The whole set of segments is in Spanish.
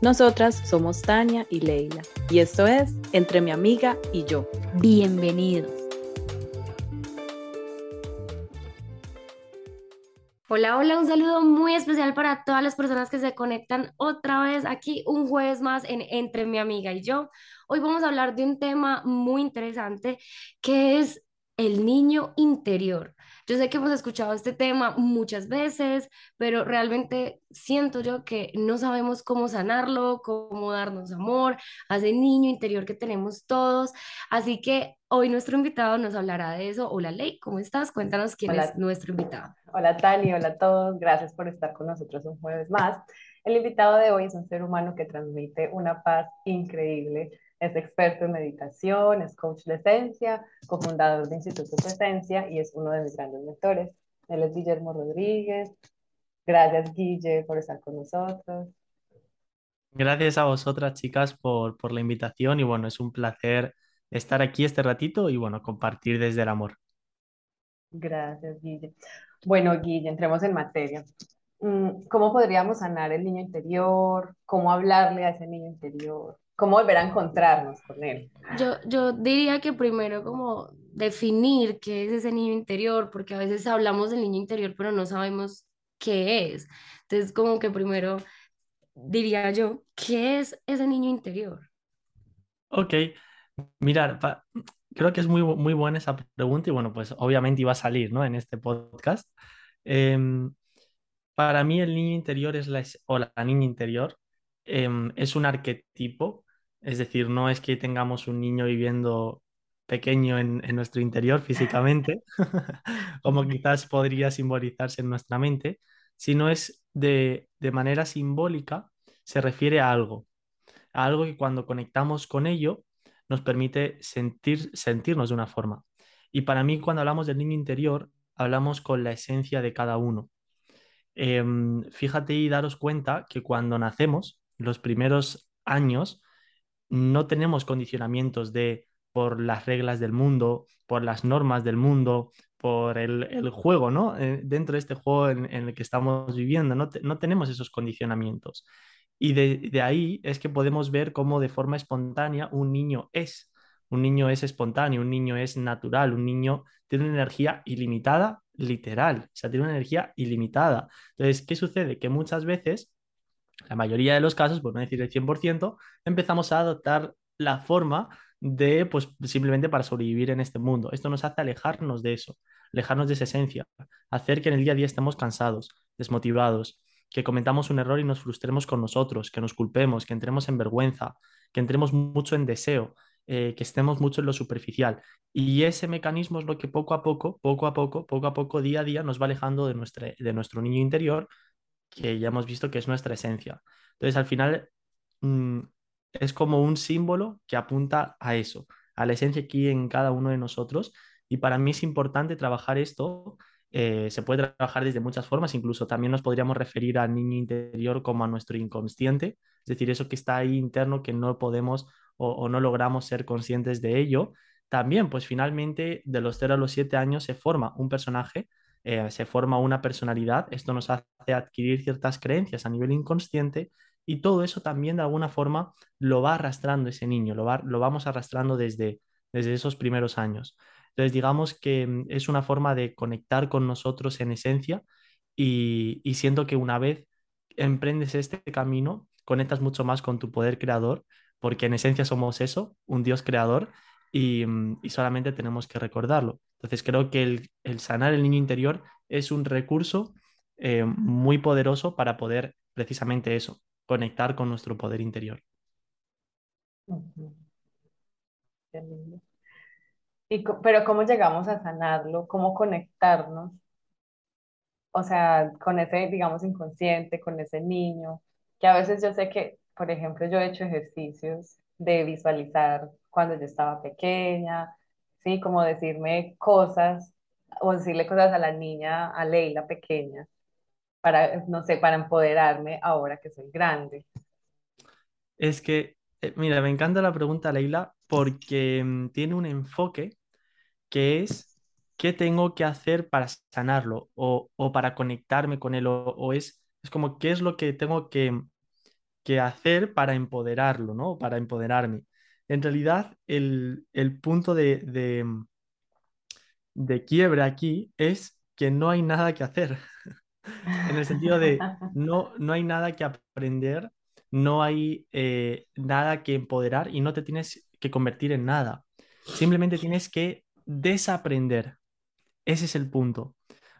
Nosotras somos Tania y Leila y esto es Entre mi amiga y yo. Bienvenidos. Hola, hola, un saludo muy especial para todas las personas que se conectan otra vez aquí un jueves más en Entre mi amiga y yo. Hoy vamos a hablar de un tema muy interesante que es el niño interior. Yo sé que hemos escuchado este tema muchas veces, pero realmente siento yo que no sabemos cómo sanarlo, cómo darnos amor a ese niño interior que tenemos todos. Así que hoy nuestro invitado nos hablará de eso. Hola Ley, ¿cómo estás? Cuéntanos quién es nuestro invitado. Hola Tani, hola a todos. Gracias por estar con nosotros un jueves más. El invitado de hoy es un ser humano que transmite una paz increíble es experto en meditación, es coach de esencia, cofundador de Instituto Presencia y es uno de mis grandes mentores. Él es Guillermo Rodríguez. Gracias, Guille, por estar con nosotros. Gracias a vosotras, chicas, por, por la invitación y bueno, es un placer estar aquí este ratito y bueno, compartir desde el amor. Gracias, Guille. Bueno, Guille, entremos en materia. Mm, ¿Cómo podríamos sanar el niño interior? ¿Cómo hablarle a ese niño interior? Cómo volver a encontrarnos con él. Yo, yo diría que primero como definir qué es ese niño interior, porque a veces hablamos del niño interior, pero no sabemos qué es. Entonces, como que primero diría yo, ¿qué es ese niño interior? Ok, mirar, creo que es muy, muy buena esa pregunta y bueno, pues obviamente iba a salir, ¿no? En este podcast. Em, para mí el niño interior es la, o la niña interior em, es un arquetipo es decir, no es que tengamos un niño viviendo pequeño en, nuestro interior físicamente, como quizás podría simbolizarse en nuestra mente, sino es de, manera simbólica, se refiere a algo, a algo que cuando conectamos con ello nos permite sentir, sentirnos de una forma. Y para mí, cuando hablamos del niño interior, hablamos con la esencia de cada uno. Em, fíjate y daros cuenta que cuando nacemos, los primeros años, no tenemos condicionamientos de por las reglas del mundo, por las normas del mundo, por el, juego, ¿no? Eh, dentro de este juego en, el que estamos viviendo, no, tenemos esos condicionamientos. Y de, ahí es que podemos ver cómo de forma espontánea un niño es. Un niño es espontáneo, un niño es natural, un niño tiene una energía ilimitada, literal, o sea, tiene una energía ilimitada. Entonces, ¿qué sucede? Que muchas veces la mayoría de los casos, por no decir el 100%, empezamos a adoptar la forma de, pues simplemente para sobrevivir en este mundo. Esto nos hace alejarnos de eso, alejarnos de esa esencia, hacer que en el día a día estemos cansados, desmotivados, que cometamos un error y nos frustremos con nosotros, que nos culpemos, que entremos en vergüenza, que entremos mucho en deseo, eh, que estemos mucho en lo superficial. Y ese mecanismo es lo que poco a poco, poco a poco, poco a poco, día a día nos va alejando de, nuestra, de nuestro niño interior que ya hemos visto que es nuestra esencia. Entonces, al final, mm, es como un símbolo que apunta a eso, a la esencia aquí en cada uno de nosotros. Y para mí es importante trabajar esto. Eh, se puede trabajar desde muchas formas, incluso también nos podríamos referir al niño interior como a nuestro inconsciente, es decir, eso que está ahí interno que no podemos o, o no logramos ser conscientes de ello. También, pues finalmente, de los 0 a los 7 años se forma un personaje eh, se forma una personalidad, esto nos hace adquirir ciertas creencias a nivel inconsciente y todo eso también de alguna forma lo va arrastrando ese niño, lo, lo vamos arrastrando desde, desde esos primeros años. Entonces, digamos que mm, es una forma de conectar con nosotros en esencia y, siento que una vez emprendes este camino, conectas mucho más con tu poder creador, porque en esencia somos eso, un Dios creador, y, mm, y solamente tenemos que recordarlo. Entonces creo que el, sanar el niño interior es un recurso eh, muy poderoso para poder precisamente eso, conectar con nuestro poder interior. Y, pero ¿cómo llegamos a sanarlo? ¿Cómo conectarnos? O sea, con ese, digamos, inconsciente, con ese niño, que a veces yo sé que, por ejemplo, yo he hecho ejercicios de visualizar cuando yo estaba pequeña, sí, como decirme cosas o decirle cosas a la niña, a Leila pequeña, para, no sé, para empoderarme ahora que soy grande. Es que, eh, mira, me encanta la pregunta, Leila, porque mm, tiene un enfoque que es qué tengo que hacer para sanarlo o, o para conectarme con él, o, o es, es como qué es lo que tengo que, que hacer para empoderarlo, ¿no? Para empoderarme. En realidad, el, el punto de, de, de quiebra aquí es que no hay nada que hacer, en el sentido de no, no hay nada que aprender, no hay eh, nada que empoderar y no te tienes que convertir en nada. Simplemente tienes que desaprender. Ese es el punto.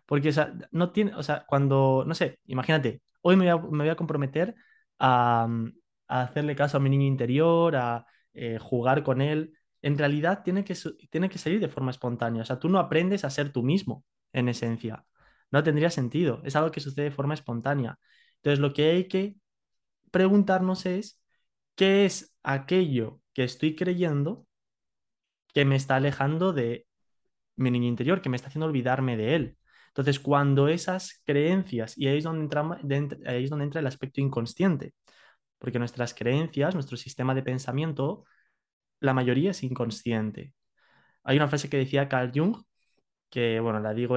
Porque, o sea, no tiene, o sea, cuando, no sé, imagínate, hoy me voy a, me voy a comprometer a, mm, a hacerle caso a mi niño interior, a eh, jugar con él. En realidad tiene que, tiene que salir de forma espontánea. O sea, tú no aprendes a ser tú mismo, en esencia. No tendría sentido. Es algo que sucede de forma espontánea. Entonces, lo que hay que preguntarnos es, ¿qué es aquello que estoy creyendo que me está alejando de mi niño interior, que me está haciendo olvidarme de él. Entonces, cuando esas creencias, y ahí es donde entra, ahí es donde entra el aspecto inconsciente, porque nuestras creencias, nuestro sistema de pensamiento, la mayoría es inconsciente. Hay una frase que decía Carl Jung, que bueno, la digo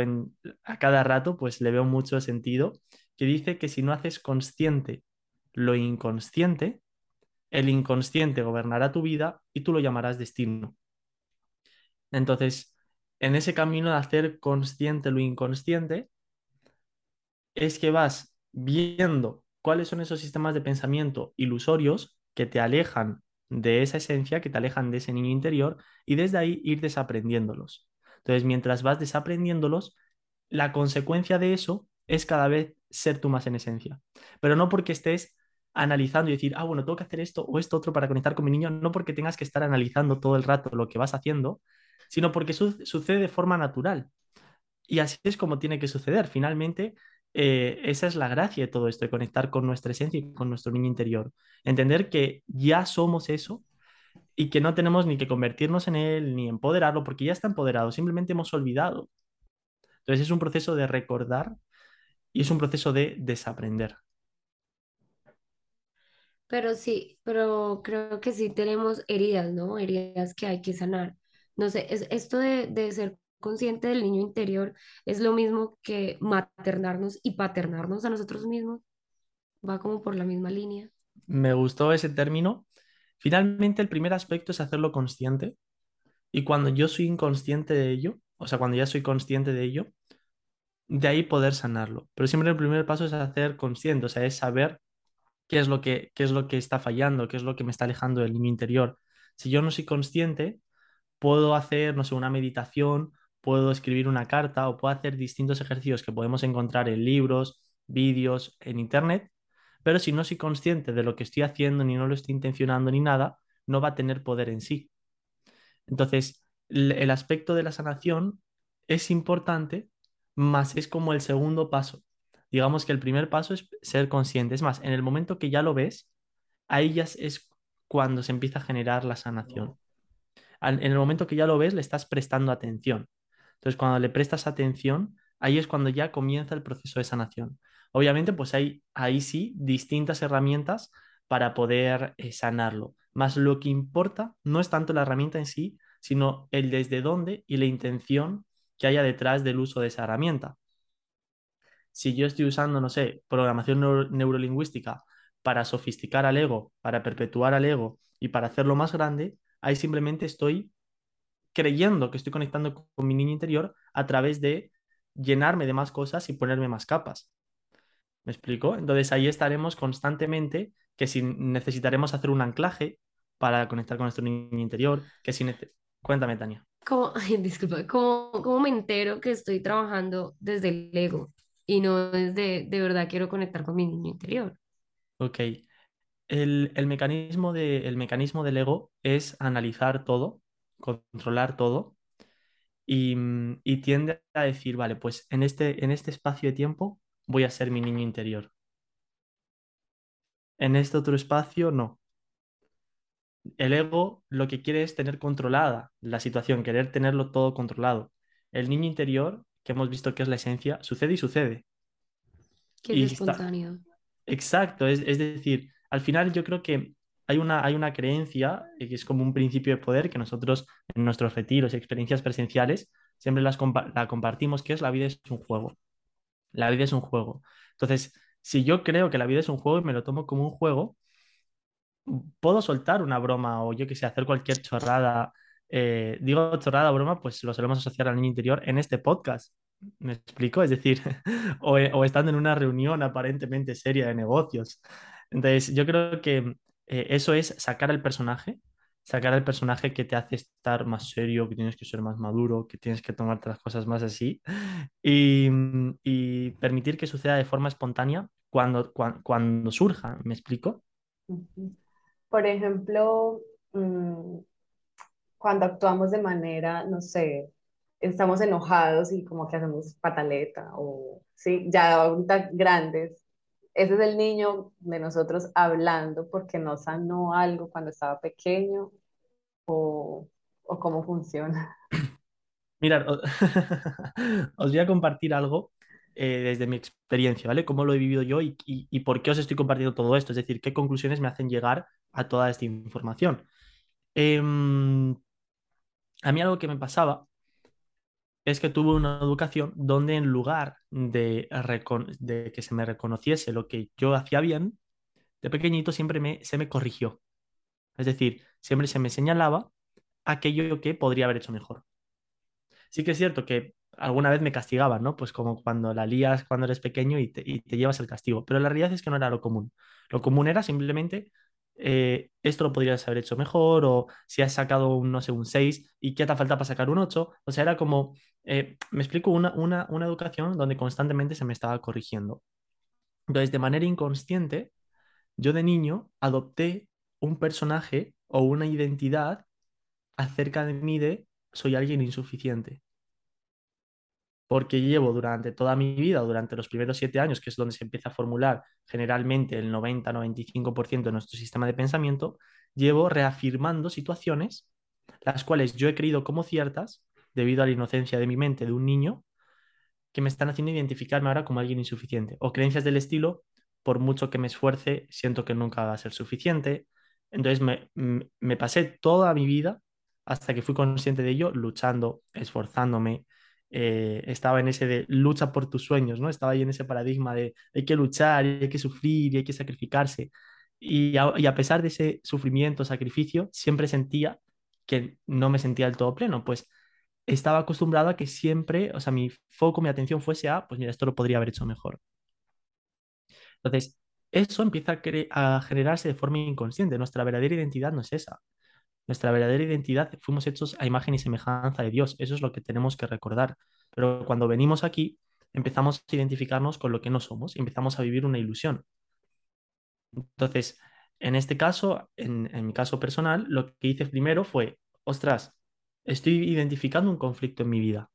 a cada rato, pues le veo mucho sentido, que dice que si no haces consciente lo inconsciente, el inconsciente gobernará tu vida y tú lo llamarás destino. Entonces, en ese camino de hacer consciente lo inconsciente, es que vas viendo cuáles son esos sistemas de pensamiento ilusorios que te alejan de esa esencia, que te alejan de ese niño interior, y desde ahí ir desaprendiéndolos. Entonces, mientras vas desaprendiéndolos, la consecuencia de eso es cada vez ser tú más en esencia. Pero no porque estés analizando y decir, ah, bueno, tengo que hacer esto o esto otro para conectar con mi niño, no porque tengas que estar analizando todo el rato lo que vas haciendo, sino porque su- sucede de forma natural. Y así es como tiene que suceder. Finalmente, eh, esa es la gracia de todo esto, de conectar con nuestra esencia y con nuestro niño interior. Entender que ya somos eso y que no tenemos ni que convertirnos en él ni empoderarlo, porque ya está empoderado, simplemente hemos olvidado. Entonces es un proceso de recordar y es un proceso de desaprender. Pero sí, pero creo que sí tenemos heridas, ¿no? Heridas que hay que sanar. No sé, es, esto de, de ser consciente del niño interior es lo mismo que maternarnos y paternarnos a nosotros mismos. Va como por la misma línea. Me gustó ese término. Finalmente, el primer aspecto es hacerlo consciente y cuando yo soy inconsciente de ello, o sea, cuando ya soy consciente de ello, de ahí poder sanarlo. Pero siempre el primer paso es hacer consciente, o sea, es saber qué es lo que, qué es lo que está fallando, qué es lo que me está alejando del niño interior. Si yo no soy consciente, puedo hacer, no sé, una meditación, puedo escribir una carta o puedo hacer distintos ejercicios que podemos encontrar en libros, vídeos, en internet, pero si no soy consciente de lo que estoy haciendo, ni no lo estoy intencionando ni nada, no va a tener poder en sí. Entonces, el aspecto de la sanación es importante, más es como el segundo paso. Digamos que el primer paso es ser consciente. Es más, en el momento que ya lo ves, ahí ya es cuando se empieza a generar la sanación. En el momento que ya lo ves, le estás prestando atención. Entonces, cuando le prestas atención, ahí es cuando ya comienza el proceso de sanación. Obviamente, pues hay ahí sí distintas herramientas para poder eh, sanarlo. Más lo que importa no es tanto la herramienta en sí, sino el desde dónde y la intención que haya detrás del uso de esa herramienta. Si yo estoy usando, no sé, programación neuro- neurolingüística para sofisticar al ego, para perpetuar al ego y para hacerlo más grande, ahí simplemente estoy creyendo que estoy conectando con con mi niño interior a través de llenarme de más cosas y ponerme más capas. ¿Me explico? Entonces ahí estaremos constantemente, que si necesitaremos hacer un anclaje, para conectar con nuestro niño interior, que si Cuéntame, Tania. ¿Cómo, disculpa, ¿cómo, ¿cómo, me entero que estoy trabajando desde el ego y no desde de verdad quiero conectar con mi niño interior? Ok. El, el, mecanismo de, el mecanismo del ego es analizar todo, controlar todo y, y, tiende a decir, vale, pues en este, en este espacio de tiempo voy a ser mi niño interior. En este otro espacio no el ego lo que quiere es tener controlada la situación, querer tenerlo todo controlado. El niño interior, que hemos visto que es la esencia, sucede y sucede. Que es espontáneo. Exacto, es, decir, al final yo creo que hay una, hay una creencia eh, que es como un principio de poder que nosotros en nuestros retiros y experiencias presenciales siempre las la compartimos, que es la vida es un juego. La vida es un juego. Entonces, si yo creo que la vida es un juego y me lo tomo como un juego, puedo soltar una broma o yo que sé, hacer cualquier chorrada. Eh, digo chorrada, broma, pues lo solemos asociar al niño interior en este podcast. ¿Me explico? Es decir, o, o, estando en una reunión aparentemente seria de negocios. Entonces, yo creo que eh, eso es sacar al personaje, sacar al personaje que te hace estar más serio, que tienes que ser más maduro, que tienes que tomarte las cosas más así, y, y permitir que suceda de forma espontánea cuando, cuando, cuando surja. ¿Me explico? Por ejemplo, mm, cuando actuamos de manera, no sé, estamos enojados y como que hacemos pataleta o, sí, ya grandes. Ese es el niño de nosotros hablando porque no sanó algo cuando estaba pequeño o, o cómo funciona. Mirad, os voy a compartir algo eh, desde mi experiencia, ¿vale? Cómo lo he vivido yo y, y, por qué os estoy compartiendo todo esto, es decir, qué conclusiones me hacen llegar a toda esta información. Em, a mí algo que me pasaba es que tuve una educación donde en lugar de, que se me reconociese lo que yo hacía bien, de pequeñito siempre me, se me corrigió. Es decir, siempre se me señalaba aquello que podría haber hecho mejor. Sí que es cierto que alguna vez me castigaban, ¿no? Pues como cuando la lías cuando eres pequeño y te, y te llevas el castigo. Pero la realidad es que no era lo común. Lo común era simplemente eh, esto lo podrías haber hecho mejor, o si has sacado un, no sé, un 6 y qué te falta para sacar un 8. O sea, era como, eh, me explico, una, una, una educación donde constantemente se me estaba corrigiendo. Entonces, de manera inconsciente, yo de niño adopté un personaje o una identidad acerca de mí de soy alguien insuficiente porque llevo durante toda mi vida, durante los primeros siete años, que es donde se empieza a formular generalmente el 90-95% de nuestro sistema de pensamiento, llevo reafirmando situaciones las cuales yo he creído como ciertas, debido a la inocencia de mi mente de un niño, que me están haciendo identificarme ahora como alguien insuficiente. O creencias del estilo, por mucho que me esfuerce, siento que nunca va a ser suficiente. Entonces me, me pasé toda mi vida, hasta que fui consciente de ello, luchando, esforzándome, eh, estaba en ese de lucha por tus sueños, ¿no? Estaba ahí en ese paradigma de hay que luchar, hay que sufrir, y hay que sacrificarse. Y a, pesar de ese sufrimiento, sacrificio, siempre sentía que no me sentía del todo pleno, pues estaba acostumbrado a que siempre, o sea, mi foco, mi atención fuese a, pues mira, esto lo podría haber hecho mejor. Entonces, eso empieza a, a generarse de forma inconsciente. Nuestra verdadera identidad no es esa. Nuestra verdadera identidad fuimos hechos a imagen y semejanza de Dios. Eso es lo que tenemos que recordar. Pero cuando venimos aquí, empezamos a identificarnos con lo que no somos y empezamos a vivir una ilusión. Entonces, en este caso, en, mi caso personal, lo que hice primero fue, ostras, estoy identificando un conflicto en mi vida.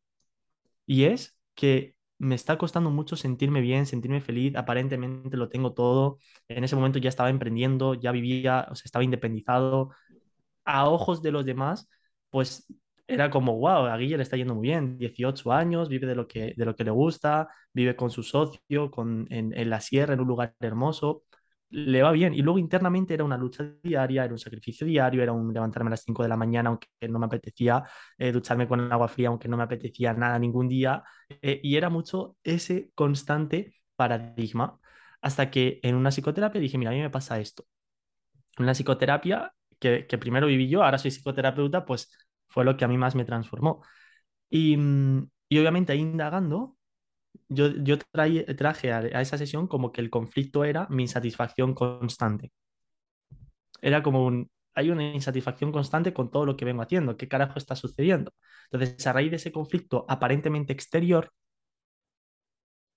Y es que me está costando mucho sentirme bien, sentirme feliz, aparentemente lo tengo todo. En ese momento ya estaba emprendiendo, ya vivía, o sea, estaba independizado, a ojos de los demás, pues era como, wow, a Guille le está yendo muy bien, 18 años, vive de lo que, de lo que le gusta, vive con su socio, con, en, la sierra, en un lugar hermoso, le va bien. Y luego internamente era una lucha diaria, era un sacrificio diario, era un levantarme a las 5 de la mañana, aunque no me apetecía, eh, ducharme con agua fría, aunque no me apetecía nada ningún día. Eh, y era mucho ese constante paradigma, hasta que en una psicoterapia dije, mira, a mí me pasa esto. En una psicoterapia que, primero viví yo, ahora soy psicoterapeuta, pues fue lo que a mí más me transformó. Y, mm, y obviamente ahí indagando, yo, yo traje a, esa sesión como que el conflicto era mi insatisfacción constante. Era como un, hay una insatisfacción constante con todo lo que vengo haciendo. ¿Qué carajo está sucediendo? Entonces, a raíz de ese conflicto aparentemente exterior,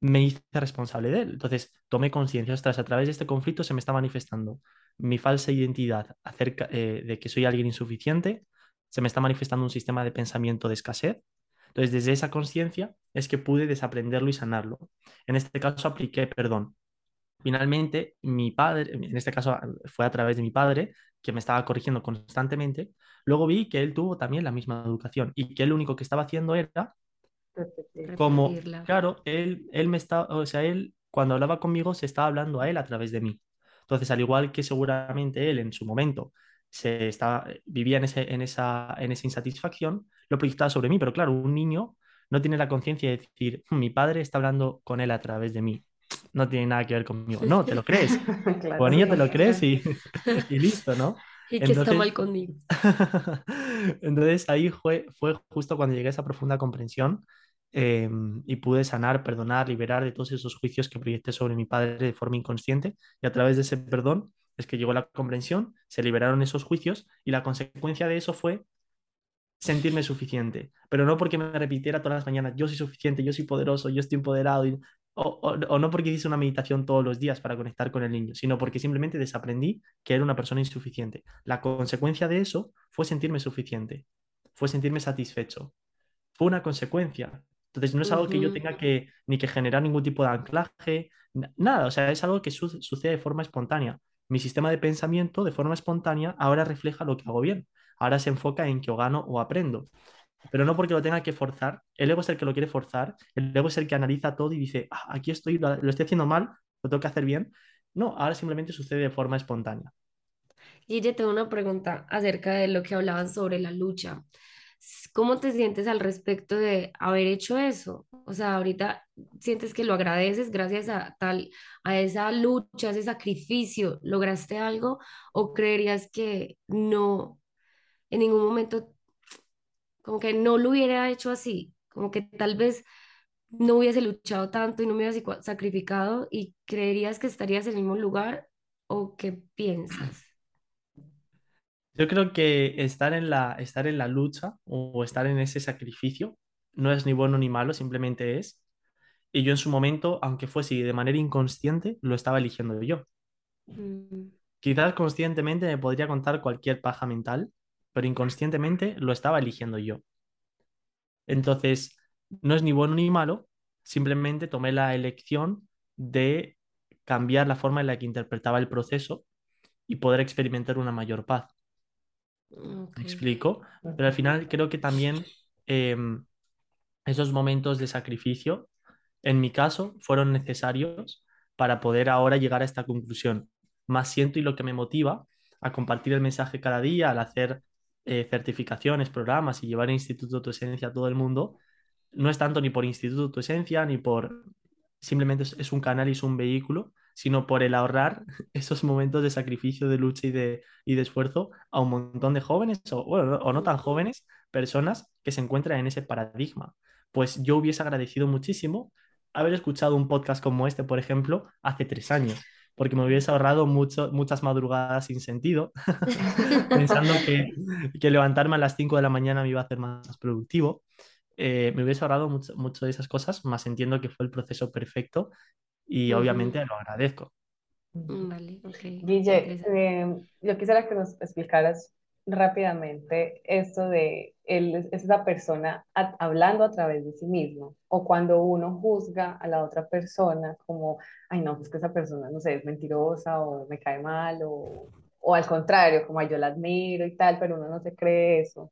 me hice responsable de él. Entonces, tomé conciencia, ostras, a través de este conflicto se me está manifestando mi falsa identidad acerca eh, de que soy alguien insuficiente, se me está manifestando un sistema de pensamiento de escasez. Entonces, desde esa conciencia es que pude desaprenderlo y sanarlo. En este caso, apliqué perdón. Finalmente, mi padre, en este caso fue a través de mi padre, que me estaba corrigiendo constantemente, luego vi que él tuvo también la misma educación y que lo único que estaba haciendo era como, claro, él, él me está, o sea, él cuando hablaba conmigo se estaba hablando a él a través de mí. Entonces, al igual que seguramente él en su momento se estaba, vivía en, ese, en, esa, en esa insatisfacción, lo proyectaba sobre mí, pero claro, un niño no tiene la conciencia de decir, hmm, mi padre está hablando con él a través de mí. No tiene nada que ver conmigo. No, te lo crees. claro, o niño te lo crees y, y listo, ¿no? Y que está mal conmigo. Entonces ahí fue, fue justo cuando llegué a esa profunda comprensión Em, y pude sanar, perdonar, liberar de todos esos juicios que proyecté sobre mi padre de forma inconsciente y a través de ese perdón es que llegó la comprensión, se liberaron esos juicios y la consecuencia de eso fue sentirme suficiente, pero no porque me repitiera todas las mañanas, yo soy suficiente, yo soy poderoso, yo estoy empoderado, o, o, no porque hice una meditación todos los días para conectar con el niño, sino porque simplemente desaprendí que era una persona insuficiente. La consecuencia de eso fue sentirme suficiente, fue sentirme satisfecho. Fue una consecuencia, entonces no es algo que yo tenga que ni que generar ningún tipo de anclaje, nada, o sea, es algo que sucede de forma espontánea. Mi sistema de pensamiento de forma espontánea ahora refleja lo que hago bien, ahora se enfoca en que o gano o aprendo, pero no porque lo tenga que forzar, el ego es el que lo quiere forzar, el ego es el que analiza todo y dice, ah, aquí estoy, lo, estoy haciendo mal, lo tengo que hacer bien. No, ahora simplemente sucede de forma espontánea. Guille, tengo una pregunta acerca de lo que hablaban sobre la lucha. ¿Cómo te sientes al respecto de haber hecho eso? O sea, ahorita sientes que lo agradeces gracias a tal, a esa lucha, a ese sacrificio, ¿lograste algo? ¿O creerías que no, en ningún momento, como que no lo hubiera hecho así? Como que tal vez no hubiese luchado tanto y no me hubiese sacrificado y creerías que estarías en el mismo lugar o qué piensas? Yo creo que estar en la, estar en la lucha o estar en ese sacrificio no es ni bueno ni malo, simplemente es. Y yo en su momento, aunque fuese de manera inconsciente, lo estaba eligiendo yo. Mm. Quizás conscientemente me podría contar cualquier paja mental, pero inconscientemente lo estaba eligiendo yo. Entonces, no es ni bueno ni malo, simplemente tomé la elección de cambiar la forma en la que interpretaba el proceso y poder experimentar una mayor paz. ¿Me explico? Pero al final creo que también em, esos momentos de sacrificio, en mi caso, fueron necesarios para poder ahora llegar a esta conclusión. Más siento y lo que me motiva a compartir el mensaje cada día, al hacer eh, certificaciones, programas y llevar el Instituto Tu Esencia a todo el mundo, no es tanto ni por Instituto Tu Esencia, ni por... Simplemente es un canal y es un vehículo sino por el ahorrar esos momentos de sacrificio, de lucha y de, y de esfuerzo a un montón de jóvenes o, o no tan jóvenes, personas que se encuentran en ese paradigma. Pues yo hubiese agradecido muchísimo haber escuchado un podcast como este, por ejemplo, hace tres años, porque me hubiese ahorrado mucho, muchas madrugadas sin sentido, pensando que, que, levantarme a las 5 de la mañana me iba a hacer más productivo. Eh, me hubiese ahorrado mucho, mucho, de esas cosas, más entiendo que fue el proceso perfecto y obviamente lo agradezco. Vale, Guille, eh, yo quisiera que nos explicaras rápidamente esto de él es esa persona hablando a través de sí mismo o cuando uno juzga a la otra persona como, ay no, pues que esa persona, no sé, es mentirosa o me cae mal o, o al contrario, como yo la admiro y tal, pero uno no se cree eso.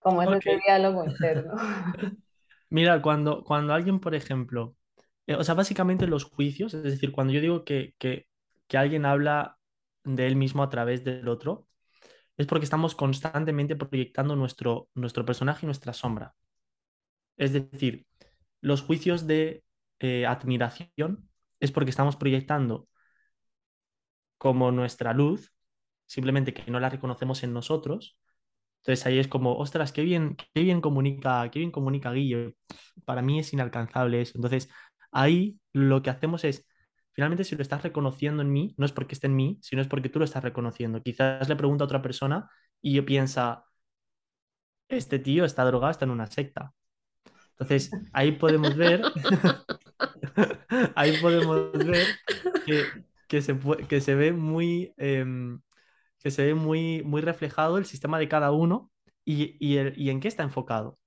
¿Cómo es ese diálogo interno? Mira, cuando, cuando alguien, por ejemplo, eh, o sea, básicamente los juicios, es decir, cuando yo digo que, que, que alguien habla de él mismo a través del otro, es porque estamos constantemente proyectando nuestro, nuestro personaje y nuestra sombra. Es decir, los juicios de eh, admiración es porque estamos proyectando como nuestra luz, simplemente que no la reconocemos en nosotros. Entonces ahí es como, ostras, qué bien, qué bien comunica, qué bien comunica Guille. Para mí es inalcanzable eso. Entonces ahí lo que hacemos es finalmente si lo estás reconociendo en mí, no es porque esté en mí, sino es porque tú lo estás reconociendo. Quizás le pregunto a otra persona y yo piensa, este tío está drogado, está en una secta. Entonces, ahí podemos ver, ahí podemos ver que, se, que se ve muy, em, que se ve muy, muy reflejado el sistema de cada uno y, y en qué está enfocado.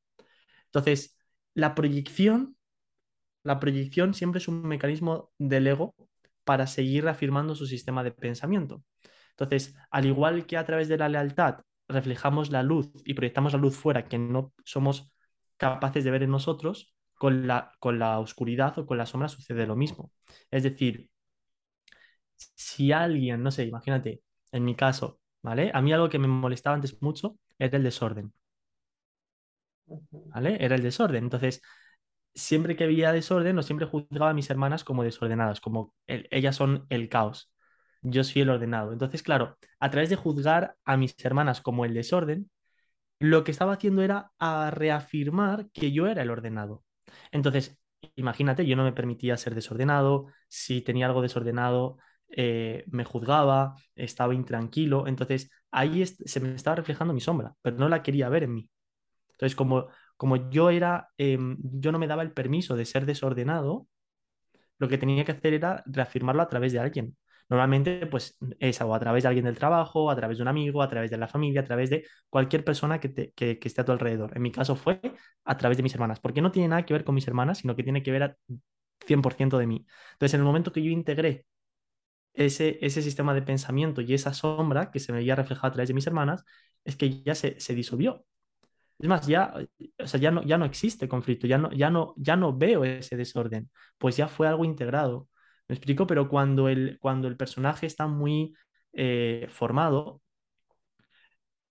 Entonces, la proyección, la proyección siempre es un mecanismo del ego para seguir reafirmando su sistema de pensamiento. Entonces, al igual que a través de la lealtad reflejamos la luz y proyectamos la luz fuera que no somos capaces de ver en nosotros, con la, con la oscuridad o con la sombra sucede lo mismo. Es decir, si alguien, no sé, imagínate, en mi caso, ¿vale? A mí algo que me molestaba antes mucho era el desorden. ¿Vale? Era el desorden. Entonces, siempre que había desorden, no siempre juzgaba a mis hermanas como desordenadas, como ellas son el caos. Yo soy el ordenado. Entonces, claro, a través de juzgar a mis hermanas como el desorden, lo que estaba haciendo era a reafirmar que yo era el ordenado. Entonces, imagínate, yo no me permitía ser desordenado, si tenía algo desordenado, eh, me juzgaba, estaba intranquilo, entonces ahí se me estaba reflejando mi sombra, pero no la quería ver en mí. Entonces, como, como yo era, em, yo no me daba el permiso de ser desordenado, lo que tenía que hacer era reafirmarlo a través de alguien. Normalmente, pues es o a través de alguien del trabajo, a través de un amigo, a través de la familia, a través de cualquier persona que, que, esté a tu alrededor. En mi caso fue a través de mis hermanas, porque no tiene nada que ver con mis hermanas, sino que tiene que ver a 100% de mí. Entonces, en el momento que yo integré ese, ese sistema de pensamiento y esa sombra que se me veía reflejada a través de mis hermanas, es que ya se, se disolvió. Es más, ya, o sea, ya, no, ya no existe conflicto, ya no, ya, no, ya no veo ese desorden, pues ya fue algo integrado. ¿Me explico? Pero cuando el, cuando el personaje está muy eh, formado,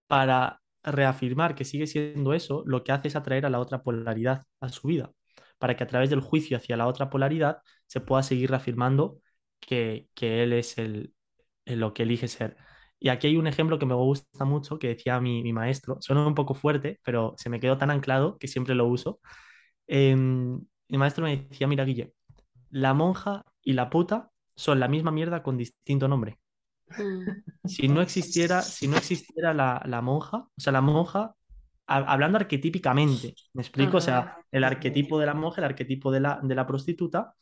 para reafirmar que sigue siendo eso, lo que hace es atraer a la otra polaridad a su vida, para que a través del juicio hacia la otra polaridad se pueda seguir reafirmando que, que él es el, lo que elige ser. Y aquí hay un ejemplo que me gusta mucho, que decía mi, mi maestro, suena un poco fuerte, pero se me quedó tan anclado que siempre lo uso. Em, mi maestro me decía, mira, Guille, la monja y la puta son la misma mierda con distinto nombre. Mm. Si no existiera, si no existiera la, la monja, o sea, la monja, hablando arquetípicamente, ¿me explico? O sea, el arquetipo de la monja, el arquetipo de la, de la prostituta,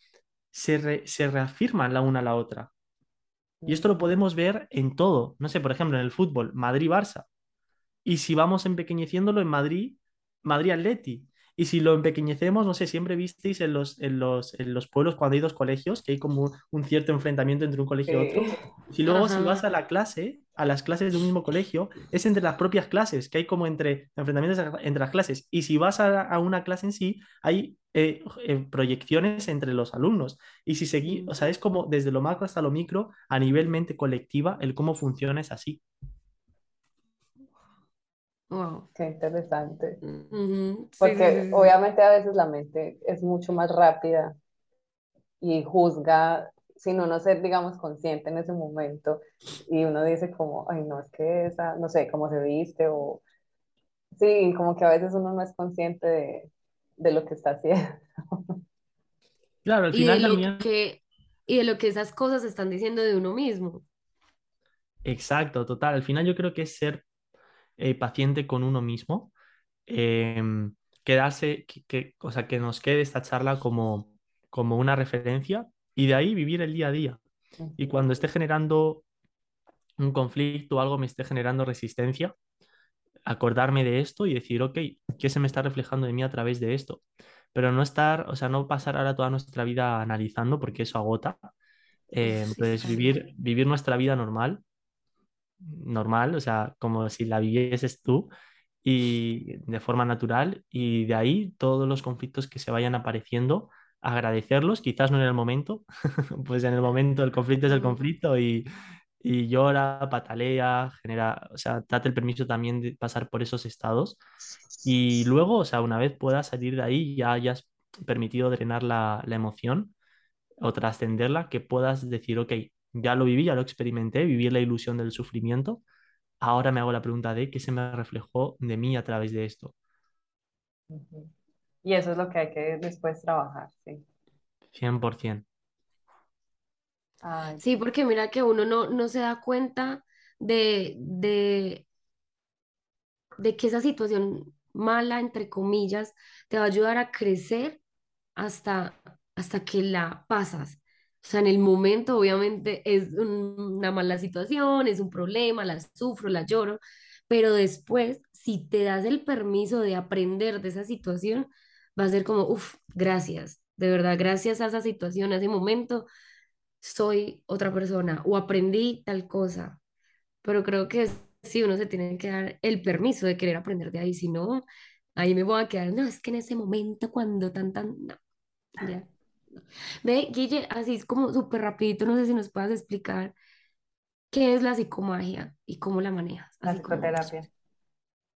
se, se reafirman la una a la otra. Y esto lo podemos ver en todo. No sé, por ejemplo, en el fútbol, Madrid-Barça. Y si vamos empequeñeciéndolo en Madrid, Madrid-Atleti. Y si lo empequeñecemos, no sé, siempre visteis en los, en los, en los pueblos cuando hay dos colegios, que hay como un cierto enfrentamiento entre un colegio y otro. Si luego si vas a la clase, a las clases de un mismo colegio, es entre las propias clases, que hay como entre enfrentamientos entre las clases. Y si vas a, una clase en sí, hay eh, eh, proyecciones entre los alumnos. Y si seguís, o sea, es como desde lo macro hasta lo micro, a nivel mente colectiva, el cómo funciona es así. Qué interesante. Porque obviamente a veces la mente es mucho más rápida y juzga sin uno ser, digamos, consciente en ese momento. Y uno dice como, ay, no, es que esa, no sé, cómo se viste o... Sí, como que a veces uno no es consciente de, de lo que está haciendo. Claro, al final y de lo que y de lo que esas cosas están diciendo de uno mismo. Exacto, total. Al final yo creo que es ser eh, paciente con uno mismo, em, quedarse, que, o sea, que nos quede esta charla como, como una referencia y de ahí vivir el día a día. Y cuando esté generando un conflicto o algo me esté generando resistencia, acordarme de esto y decir, ok, ¿qué se me está reflejando de mí a través de esto? Pero no estar, o sea, no pasar ahora toda nuestra vida analizando porque eso agota. Eh, entonces, vivir, vivir nuestra vida normal normal, o sea, como si la vivieses tú y de forma natural y de ahí todos los conflictos que se vayan apareciendo, agradecerlos, quizás no en el momento, pues en el momento el conflicto es el conflicto y, y llora, patalea, genera, o sea, date el permiso también de pasar por esos estados y luego, o sea, una vez puedas salir de ahí, ya hayas permitido drenar la, la emoción o trascenderla, que puedas decir, ok, ya lo viví, ya lo experimenté, viví la ilusión del sufrimiento. Ahora me hago la pregunta de qué se me reflejó de mí a través de esto. Y eso es lo que hay que después trabajar, sí. 100%. Ay, Sí, porque mira que uno no, no se da cuenta de, de, de que esa situación mala, entre comillas, te va a ayudar a crecer hasta, hasta que la pasas. O sea, en el momento obviamente es un- una mala situación, es un problema, la sufro, la lloro, pero después, si te das el permiso de aprender de esa situación, va a ser como, uff, gracias, de verdad, gracias a esa situación, a ese momento, soy otra persona o aprendí tal cosa. Pero creo que sí, uno se tiene que dar el permiso de querer aprender de ahí, si no, ahí me voy a quedar, no, es que en ese momento cuando tan, tan, no. Ve, Guille, así es como súper rapidito, no sé si nos puedas explicar qué es la psicomagia y cómo la manejas, la así como psicoterapia.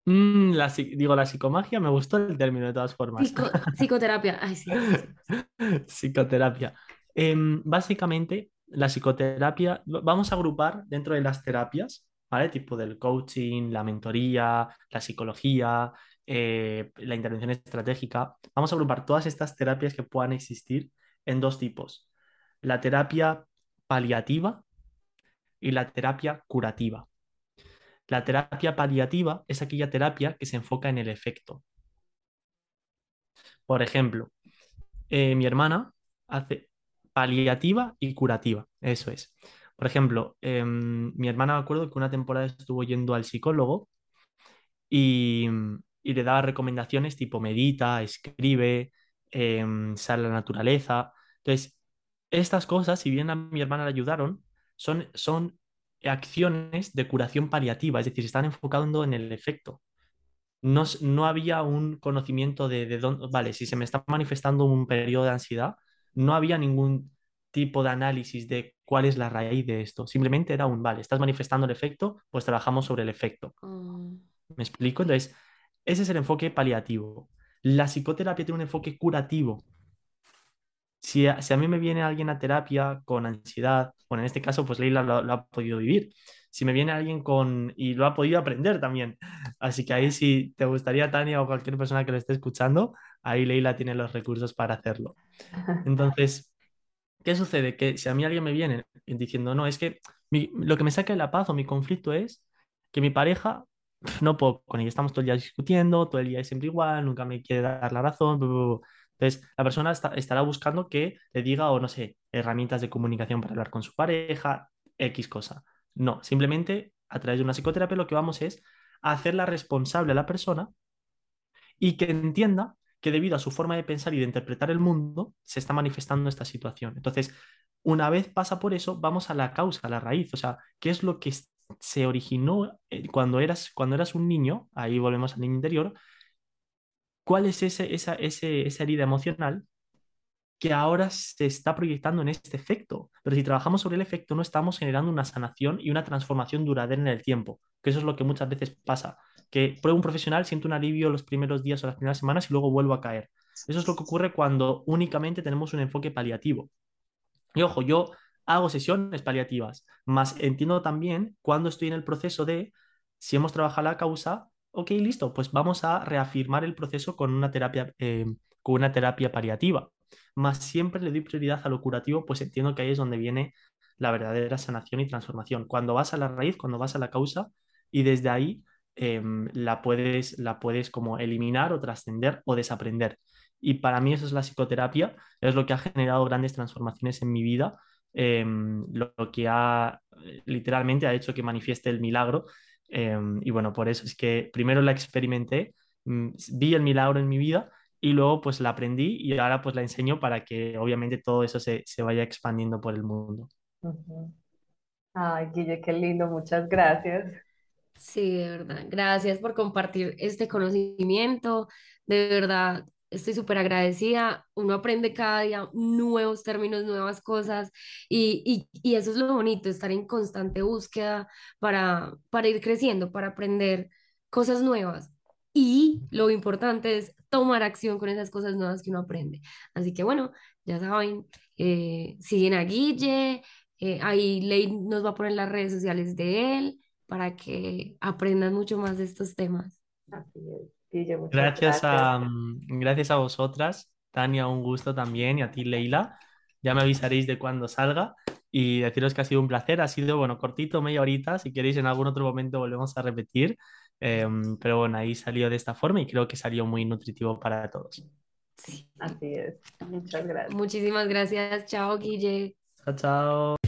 Mm, la, digo, la psicomagia, me gustó el término de todas formas. psico- psicoterapia, ay, sí, sí, sí. Psicoterapia. Em, básicamente, la psicoterapia, vamos a agrupar dentro de las terapias, ¿vale? Tipo del coaching, la mentoría, la psicología, eh, la intervención estratégica. Vamos a agrupar todas estas terapias que puedan existir en dos tipos. La terapia paliativa y la terapia curativa. La terapia paliativa es aquella terapia que se enfoca en el efecto. Por ejemplo, eh, mi hermana hace paliativa y curativa, eso es. Por ejemplo, em, mi hermana me acuerdo que una temporada estuvo yendo al psicólogo y, y le daba recomendaciones tipo medita, escribe, em, sal a la naturaleza. Entonces, estas cosas, si bien a mi hermana le ayudaron, son, son acciones de curación paliativa, es decir, están enfocando en el efecto no, no había un conocimiento de, de dónde, vale, si se me está manifestando un periodo de ansiedad, no había ningún tipo de análisis de cuál es la raíz de esto. Simplemente era un, vale, estás manifestando el efecto, pues trabajamos sobre el efecto. Mm, ¿Me explico? Entonces, ese es el enfoque paliativo. La psicoterapia tiene un enfoque curativo. Si a, mí me viene alguien a terapia con ansiedad, bueno, en este caso, pues Leila lo, ha podido vivir. Si me viene alguien con... y lo ha podido aprender también. Así que ahí si te gustaría, Tania, o cualquier persona que lo esté escuchando, ahí Leila tiene los recursos para hacerlo. Entonces, ¿qué sucede? Que si a mí alguien me viene diciendo, no, es que mi- lo que me saca de la paz o mi conflicto es que mi pareja, no puedo con ella, estamos todo el día discutiendo, todo el día es siempre igual, nunca me quiere dar la razón. bu. Entonces, la persona estará buscando que le diga, o no sé, herramientas de comunicación para hablar con su pareja, X cosa. No, simplemente a través de una psicoterapia lo que vamos es a hacerla responsable a la persona y que entienda que debido a su forma de pensar y de interpretar el mundo, se está manifestando esta situación. Entonces, una vez pasa por eso, vamos a la causa, a la raíz, o sea, ¿qué es lo que se originó eh, cuando eras, cuando eras un niño? Ahí volvemos al niño interior. ¿Cuál es ese, esa, ese- esa herida emocional que ahora se está proyectando en este efecto? Pero si trabajamos sobre el efecto, no estamos generando una sanación y una transformación duradera en el tiempo, que eso es lo que muchas veces pasa que pruebo un profesional, siento un alivio los primeros días o las primeras semanas y luego vuelvo a caer. Eso es lo que ocurre cuando únicamente tenemos un enfoque paliativo. Y ojo, yo hago sesiones paliativas, más entiendo también cuando estoy en el proceso de, si hemos trabajado la causa, ok, listo, pues vamos a reafirmar el proceso con una terapia, eh, con una terapia paliativa. Más siempre le doy prioridad a lo curativo, pues entiendo que ahí es donde viene la verdadera sanación y transformación. Cuando vas a la raíz, cuando vas a la causa, y desde ahí em, la puedes, la puedes como eliminar o trascender o desaprender. Y para mí eso es la psicoterapia, es lo que ha generado grandes transformaciones en mi vida, em, lo, que ha eh, literalmente ha hecho que manifieste el milagro. Em, y bueno, por eso es que primero la experimenté, mm, vi el milagro en mi vida y luego pues la aprendí y ahora pues la enseño para que obviamente todo eso se, se vaya expandiendo por el mundo. Ay, Guille, qué lindo, muchas gracias. Sí, de verdad. Gracias por compartir este conocimiento. De verdad, estoy súper agradecida. Uno aprende cada día nuevos términos, nuevas cosas y, y, y eso es lo bonito, estar en constante búsqueda para, para ir creciendo, para aprender cosas nuevas. Y lo importante es tomar acción con esas cosas nuevas que uno aprende. Así que bueno, ya saben, eh, siguen a Guille, eh, ahí Ley nos va a poner las redes sociales de él para que aprendan mucho más de estos temas. Así es, Guille, muchas Gracias gracias. a, mm, gracias a vosotras, Tania, un gusto también, y a ti, Leila. Ya me avisaréis de cuándo salga. y deciros que ha sido un placer. Ha sido, bueno, cortito, media horita. Si queréis, en algún otro momento volvemos a repetir. Em, pero bueno, ahí salió de esta forma y creo que salió muy nutritivo para todos. Sí. Así es. Muchas gracias. Muchísimas gracias. Chao, Guille. Chao, chao.